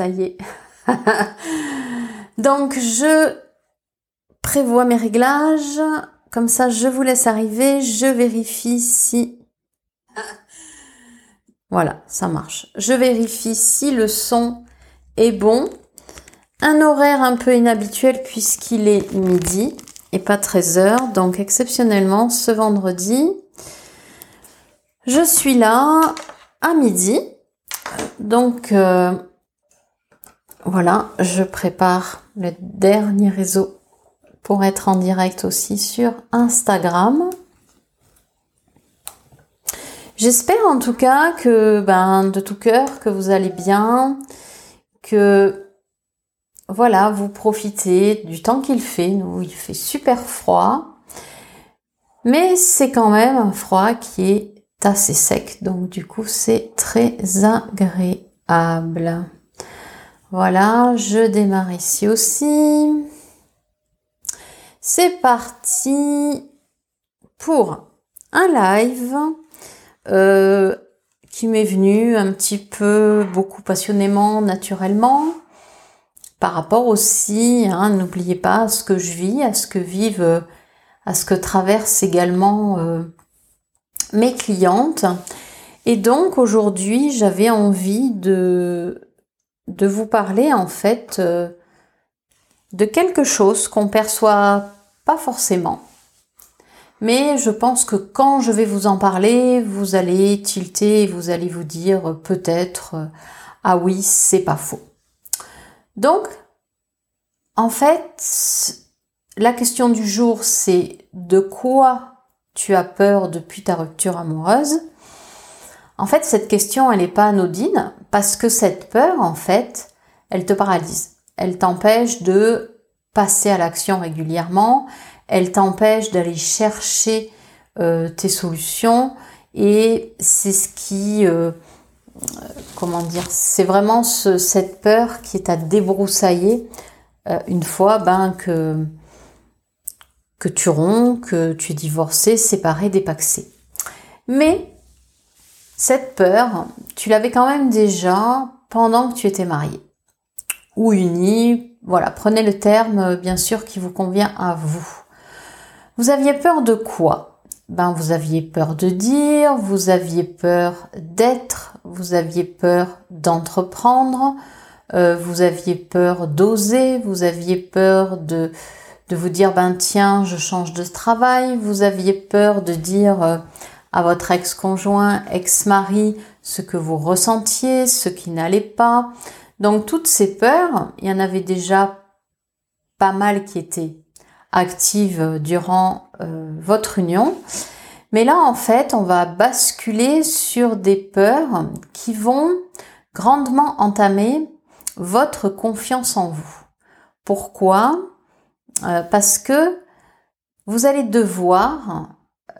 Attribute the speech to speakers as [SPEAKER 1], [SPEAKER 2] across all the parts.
[SPEAKER 1] ça y est. Donc je prévois mes réglages, comme ça je vous laisse arriver, je vérifie si... Voilà, ça marche. Je vérifie si le son est bon. Un horaire un peu inhabituel puisqu'il est midi et pas 13 heures. Donc exceptionnellement, ce vendredi, je suis là à midi. Donc euh, voilà, je prépare le dernier réseau pour être en direct aussi sur Instagram. J'espère en tout cas que ben, de tout cœur que vous allez bien, que voilà, vous profitez du temps qu'il fait. Nous, il fait super froid. Mais c'est quand même un froid qui est assez sec. Donc du coup, c'est très agréable. Voilà, je démarre ici aussi. C'est parti pour un live euh, qui m'est venu un petit peu beaucoup passionnément, naturellement par rapport aussi, hein, n'oubliez pas ce que je vis, à ce que vivent, à ce que traversent également euh, mes clientes. Et donc aujourd'hui, j'avais envie de, de vous parler en fait euh, de quelque chose qu'on perçoit pas forcément. Mais je pense que quand je vais vous en parler, vous allez tilter, vous allez vous dire peut-être ah oui, c'est pas faux. Donc, en fait, la question du jour, c'est de quoi tu as peur depuis ta rupture amoureuse? En fait, cette question, elle n'est pas anodine parce que cette peur, en fait, elle te paralyse. Elle t'empêche de passer à l'action régulièrement. Elle t'empêche d'aller chercher euh, tes solutions. Et c'est ce qui... Euh, comment dire, c'est vraiment cette peur qui est à débroussailler euh, une fois ben, que, que tu romps, que tu es divorcé, séparé, dépaxé. Mais cette peur, tu l'avais quand même déjà pendant que tu étais marié ou uni. Voilà, prenez le terme bien sûr qui vous convient à vous. Vous aviez peur de quoi? Ben, vous aviez peur de dire, vous aviez peur d'être, vous aviez peur d'entreprendre, euh, vous aviez peur d'oser, vous aviez peur de, de vous dire ben tiens je change de travail, vous aviez peur de dire euh, à votre ex-conjoint, ex-mari ce que vous ressentiez, ce qui n'allait pas. Donc toutes ces peurs, il y en avait déjà pas mal qui étaient active durant euh, votre union. Mais là, en fait, on va basculer sur des peurs qui vont grandement entamer votre confiance en vous. Pourquoi? Euh, Parce que vous allez devoir,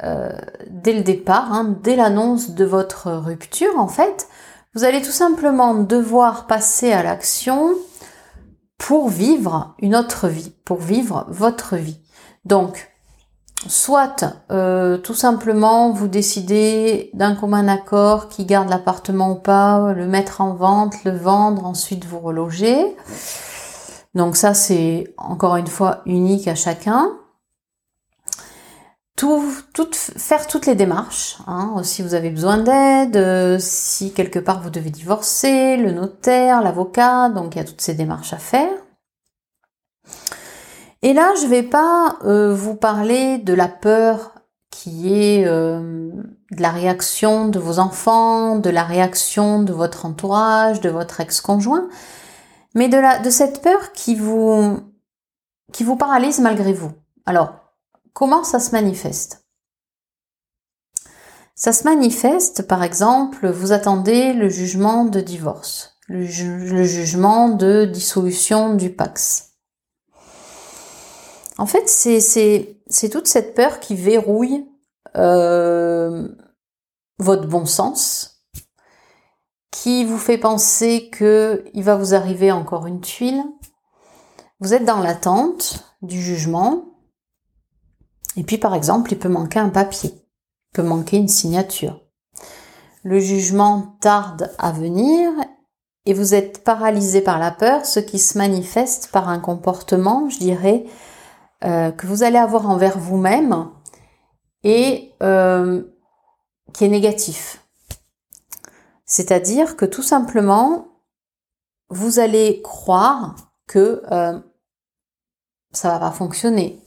[SPEAKER 1] euh, dès le départ, hein, dès l'annonce de votre rupture, en fait, vous allez tout simplement devoir passer à l'action pour vivre une autre vie, pour vivre votre vie. Donc, soit euh, tout simplement vous décidez d'un commun accord qui garde l'appartement ou pas, le mettre en vente, le vendre, ensuite vous reloger. Donc ça c'est encore une fois unique à chacun tout, faire toutes les démarches. Hein. Si vous avez besoin d'aide, euh, si quelque part vous devez divorcer, le notaire, l'avocat, donc il y a toutes ces démarches à faire. Et là, je ne vais pas euh, vous parler de la peur qui est euh, de la réaction de vos enfants, de la réaction de votre entourage, de votre ex-conjoint, mais de, la, de cette peur qui vous, qui vous paralyse malgré vous. Alors, Comment ça se manifeste? Ça se manifeste, par exemple, vous attendez le jugement de divorce, le, jugement de dissolution du Pax. En fait, c'est toute cette peur qui verrouille euh, votre bon sens, qui vous fait penser qu'il va vous arriver encore une tuile. Vous êtes dans l'attente du jugement, et puis par exemple, il peut manquer un papier, il peut manquer une signature. Le jugement tarde à venir et vous êtes paralysé par la peur, ce qui se manifeste par un comportement, je dirais, euh, que vous allez avoir envers vous-même et euh, qui est négatif. C'est-à-dire que tout simplement, vous allez croire que euh, ça va pas fonctionner.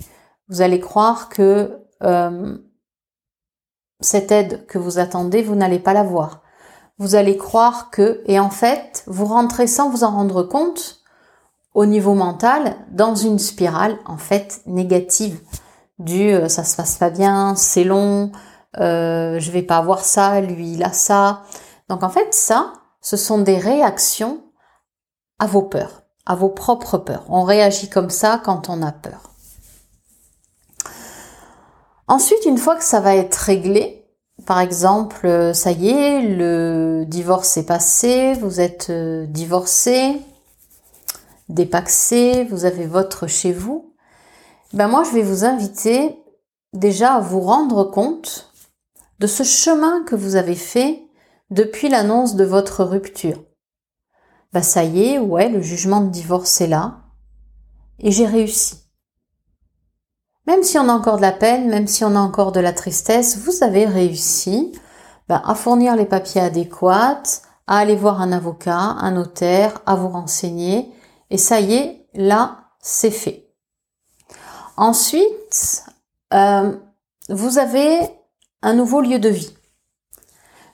[SPEAKER 1] Vous allez croire que euh, cette aide que vous attendez, vous n'allez pas l'avoir. Vous allez croire que, et en fait, vous rentrez sans vous en rendre compte, au niveau mental, dans une spirale, en fait, négative, du euh, ça se passe pas bien, c'est long, euh, je vais pas avoir ça, lui il a ça. Donc en fait, ça, ce sont des réactions à vos peurs, à vos propres peurs. On réagit comme ça quand on a peur. Ensuite, une fois que ça va être réglé, par exemple, euh, ça y est, le divorce est passé, vous êtes euh, divorcé, dépaxé, vous avez votre chez vous, ben moi je vais vous inviter déjà à vous rendre compte de ce chemin que vous avez fait depuis l'annonce de votre rupture. Ben ça y est, ouais, le jugement de divorce est là, et j'ai réussi. Même si on a encore de la peine, même si on a encore de la tristesse, vous avez réussi ben, à fournir les papiers adéquats, à aller voir un avocat, un notaire, à vous renseigner. Et ça y est, là, c'est fait. Ensuite, euh, vous avez un nouveau lieu de vie.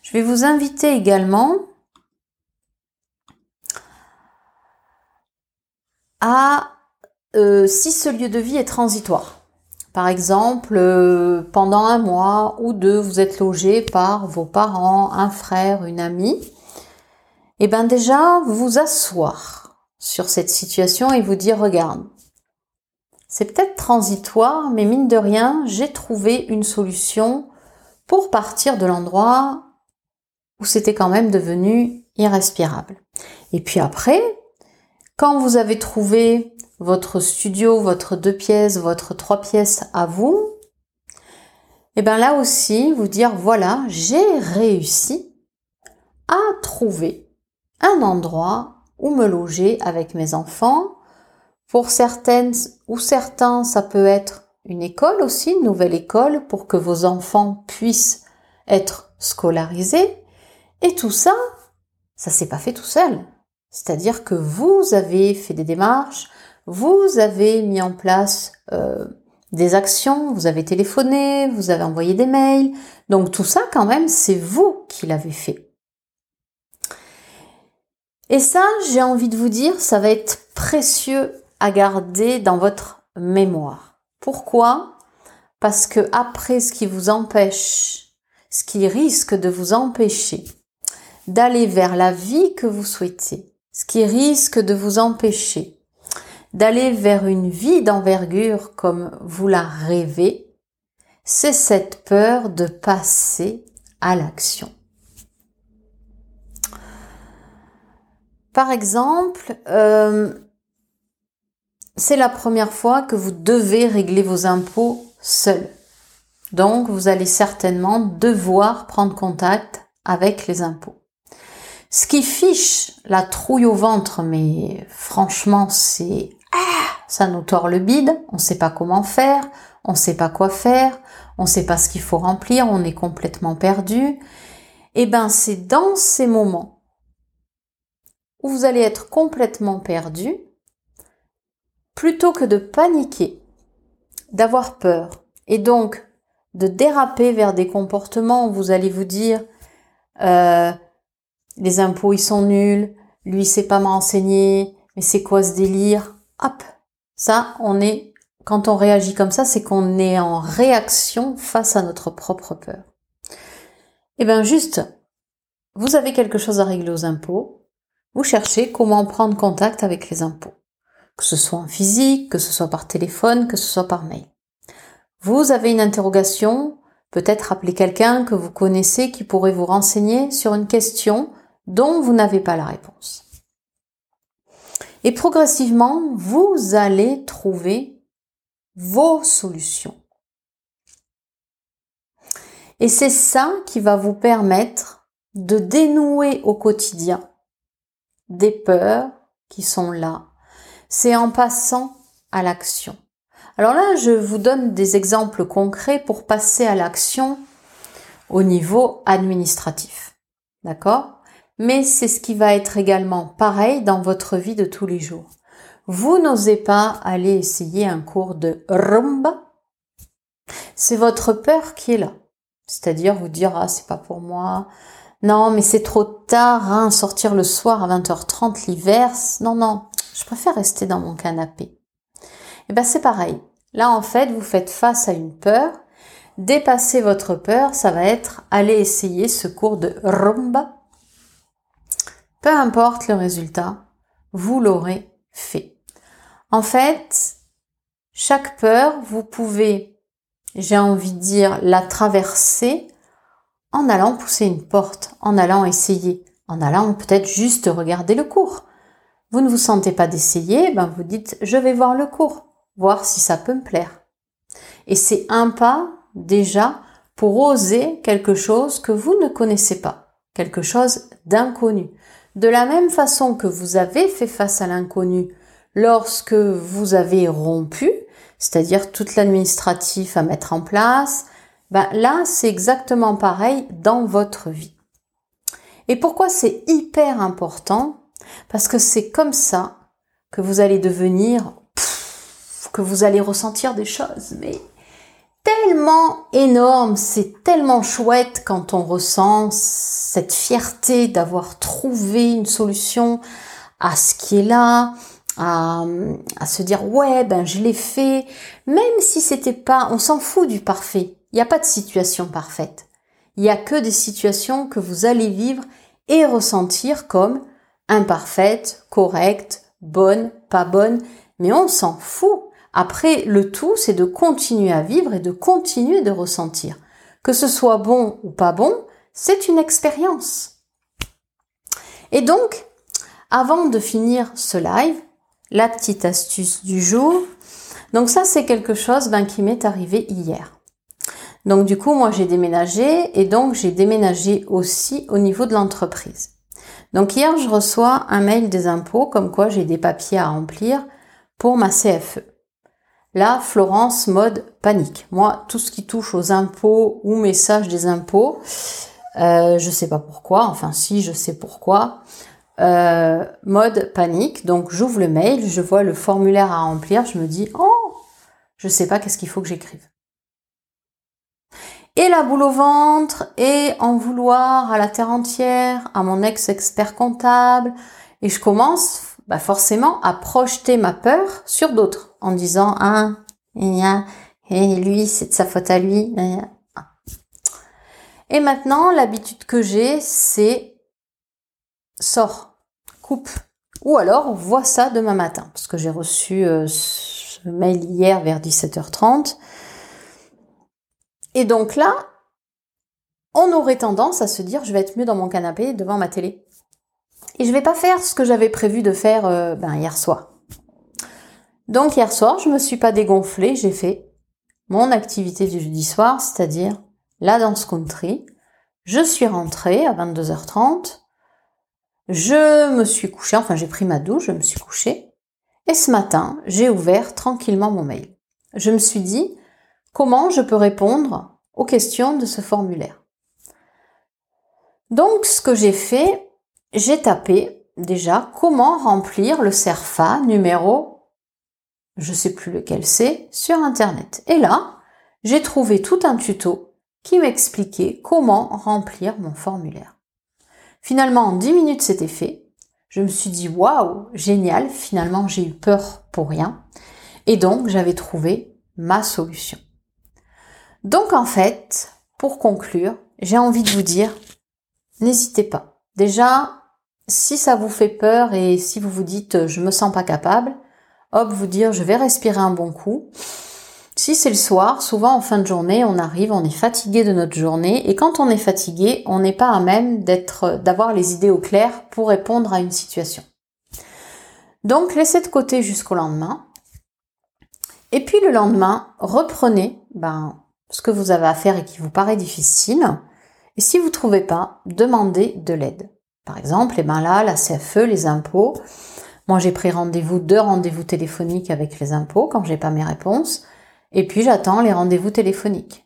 [SPEAKER 1] Je vais vous inviter également à, euh, si ce lieu de vie est transitoire, par exemple, euh, pendant un mois ou deux, vous êtes logé par vos parents, un frère, une amie. Et eh bien déjà, vous asseoir sur cette situation et vous dire, regarde, c'est peut-être transitoire, mais mine de rien, j'ai trouvé une solution pour partir de l'endroit où c'était quand même devenu irrespirable. Et puis après, quand vous avez trouvé votre studio, votre deux pièces, votre trois pièces à vous, et eh bien là aussi, vous dire voilà, j'ai réussi à trouver un endroit où me loger avec mes enfants. Pour certaines ou certains, ça peut être une école aussi, une nouvelle école pour que vos enfants puissent être scolarisés. Et tout ça, ça s'est pas fait tout seul. C'est-à-dire que vous avez fait des démarches, vous avez mis en place euh, des actions, vous avez téléphoné, vous avez envoyé des mails. Donc tout ça, quand même, c'est vous qui l'avez fait. Et ça, j'ai envie de vous dire, ça va être précieux à garder dans votre mémoire. Pourquoi? Parce que après, ce qui vous empêche, ce qui risque de vous empêcher d'aller vers la vie que vous souhaitez, ce qui risque de vous empêcher d'aller vers une vie d'envergure comme vous la rêvez, c'est cette peur de passer à l'action. Par exemple, euh, c'est la première fois que vous devez régler vos impôts seul. Donc, vous allez certainement devoir prendre contact avec les impôts. Ce qui fiche la trouille au ventre, mais franchement, c'est ça nous tord le bide, on ne sait pas comment faire, on ne sait pas quoi faire, on ne sait pas ce qu'il faut remplir, on est complètement perdu. Et eh ben c'est dans ces moments où vous allez être complètement perdu, plutôt que de paniquer, d'avoir peur, et donc de déraper vers des comportements où vous allez vous dire euh, les impôts ils sont nuls, lui sait pas m'enseigner, mais c'est quoi ce délire? Hop, ça, on est, quand on réagit comme ça, c'est qu'on est en réaction face à notre propre peur. Eh bien, juste, vous avez quelque chose à régler aux impôts, vous cherchez comment prendre contact avec les impôts. Que ce soit en physique, que ce soit par téléphone, que ce soit par mail. Vous avez une interrogation, peut-être appeler quelqu'un que vous connaissez qui pourrait vous renseigner sur une question dont vous n'avez pas la réponse. Et progressivement, vous allez trouver vos solutions. Et c'est ça qui va vous permettre de dénouer au quotidien des peurs qui sont là. C'est en passant à l'action. Alors là, je vous donne des exemples concrets pour passer à l'action au niveau administratif. D'accord? Mais c'est ce qui va être également pareil dans votre vie de tous les jours. Vous n'osez pas aller essayer un cours de rumba. C'est votre peur qui est là. C'est-à-dire vous dire ah c'est pas pour moi. Non mais c'est trop tard, hein, sortir le soir à 20h30 l'hiver. Non non, je préfère rester dans mon canapé. Et eh ben c'est pareil. Là en fait vous faites face à une peur. Dépasser votre peur, ça va être aller essayer ce cours de rumba. Peu importe le résultat, vous l'aurez fait. En fait, chaque peur, vous pouvez, j'ai envie de dire, la traverser en allant pousser une porte, en allant essayer, en allant peut-être juste regarder le cours. Vous ne vous sentez pas d'essayer, ben vous dites je vais voir le cours, voir si ça peut me plaire. Et c'est un pas déjà pour oser quelque chose que vous ne connaissez pas, quelque chose d'inconnu. De la même façon que vous avez fait face à l'inconnu lorsque vous avez rompu, c'est-à-dire toute l'administratif à mettre en place, ben là, c'est exactement pareil dans votre vie. Et pourquoi c'est hyper important? Parce que c'est comme ça que vous allez devenir, que vous allez ressentir des choses, mais tellement énormes, c'est tellement chouette quand on ressent cette fierté d'avoir trouvé une solution à ce qui est là, à, se dire ouais ben je l'ai fait, même si c'était pas, on s'en fout du parfait. Il n'y a pas de situation parfaite. Il n'y a que des situations que vous allez vivre et ressentir comme imparfaites, correctes, bonnes, pas bonnes, mais on s'en fout. Après, le tout, c'est de continuer à vivre et de continuer de ressentir. Que ce soit bon ou pas bon, c'est une expérience. Et donc, avant de finir ce live, la petite astuce du jour. Donc ça, c'est quelque chose ben, qui m'est arrivé hier. Donc du coup, moi j'ai déménagé et donc j'ai déménagé aussi au niveau de l'entreprise. Donc hier, je reçois un mail des impôts comme quoi j'ai des papiers à remplir pour ma CFE. Là, Florence, mode panique. Moi, tout ce qui touche aux impôts ou messages des impôts, euh, je sais pas pourquoi, enfin si, je sais pourquoi. Euh, mode panique. Donc j'ouvre le mail, je vois le formulaire à remplir, je me dis oh, je sais pas qu'est-ce qu'il faut que j'écrive. Et la boule au ventre, et en vouloir à la terre entière, à mon ex-expert comptable, et je commence bah forcément à projeter ma peur sur d'autres en disant ah, et lui c'est de sa faute à lui. Et maintenant l'habitude que j'ai c'est sors coupe. Ou alors, voit ça demain matin, parce que j'ai reçu euh, ce mail hier vers 17h30. Et donc là, on aurait tendance à se dire, je vais être mieux dans mon canapé devant ma télé. Et je vais pas faire ce que j'avais prévu de faire euh, ben, hier soir. Donc hier soir, je me suis pas dégonflée, j'ai fait mon activité du jeudi soir, c'est-à-dire la danse country. Je suis rentrée à 22h30. Je me suis couchée, enfin j'ai pris ma douche, je me suis couchée. Et ce matin, j'ai ouvert tranquillement mon mail. Je me suis dit, comment je peux répondre aux questions de ce formulaire? Donc ce que j'ai fait, j'ai tapé déjà comment remplir le CERFA numéro, je sais plus lequel c'est, sur Internet. Et là, j'ai trouvé tout un tuto qui m'expliquait comment remplir mon formulaire. Finalement, en 10 minutes, c'était fait. Je me suis dit, waouh, génial, finalement, j'ai eu peur pour rien. Et donc, j'avais trouvé ma solution. Donc, en fait, pour conclure, j'ai envie de vous dire, n'hésitez pas. Déjà, si ça vous fait peur et si vous vous dites, je me sens pas capable, hop, vous dire, je vais respirer un bon coup. Si c'est le soir, souvent en fin de journée, on arrive, on est fatigué de notre journée, et quand on est fatigué, on n'est pas à même d'être, d'avoir les idées au clair pour répondre à une situation. Donc laissez de côté jusqu'au lendemain. Et puis le lendemain, reprenez ben, ce que vous avez à faire et qui vous paraît difficile. Et si vous ne trouvez pas, demandez de l'aide. Par exemple, eh ben là, la CFE, les impôts. Moi, j'ai pris rendez-vous, deux rendez-vous téléphoniques avec les impôts quand j'ai pas mes réponses. Et puis, j'attends les rendez-vous téléphoniques.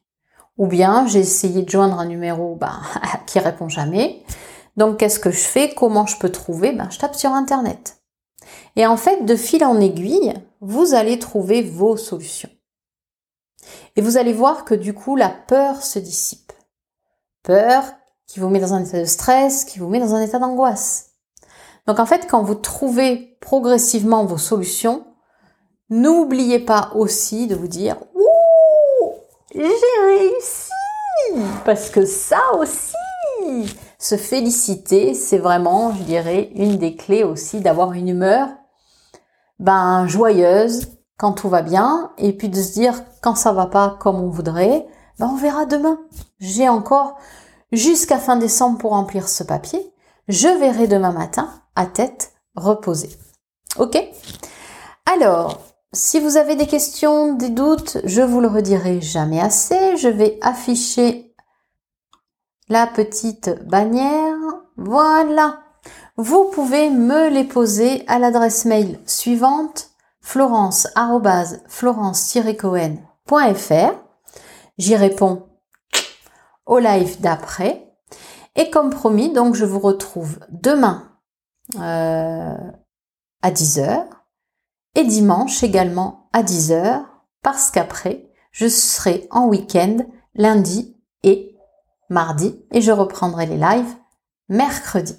[SPEAKER 1] Ou bien, j'ai essayé de joindre un numéro ben, qui répond jamais. Donc, qu'est-ce que je fais? Comment je peux trouver? Ben, Je tape sur Internet. Et en fait, de fil en aiguille, vous allez trouver vos solutions. Et vous allez voir que du coup, la peur se dissipe. Peur qui vous met dans un état de stress, qui vous met dans un état d'angoisse. Donc en fait, quand vous trouvez progressivement vos solutions, n'oubliez pas aussi de vous dire Ouh, j'ai réussi Parce que ça aussi, se féliciter, c'est vraiment, je dirais, une des clés aussi d'avoir une humeur ben, joyeuse quand tout va bien, et puis de se dire quand ça va pas comme on voudrait, ben, on verra demain. J'ai encore jusqu'à fin décembre pour remplir ce papier. Je verrai demain matin à tête reposée. Ok? Alors, si vous avez des questions, des doutes, je vous le redirai jamais assez. Je vais afficher la petite bannière. Voilà. Vous pouvez me les poser à l'adresse mail suivante florence-florence-cohen.fr. J'y réponds au live d'après. Et comme promis, donc je vous retrouve demain euh, à 10h et dimanche également à 10h parce qu'après, je serai en week-end lundi et mardi et je reprendrai les lives mercredi.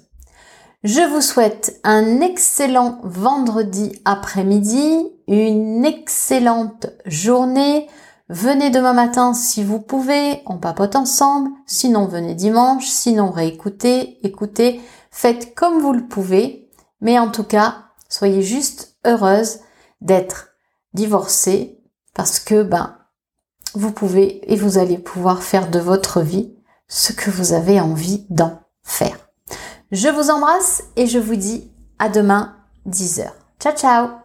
[SPEAKER 1] Je vous souhaite un excellent vendredi après-midi, une excellente journée. Venez demain matin si vous pouvez, on papote ensemble. Sinon, venez dimanche. Sinon, réécoutez, écoutez. Faites comme vous le pouvez. Mais en tout cas, soyez juste heureuse d'être divorcée parce que, ben, vous pouvez et vous allez pouvoir faire de votre vie ce que vous avez envie d'en faire. Je vous embrasse et je vous dis à demain 10h. Ciao ciao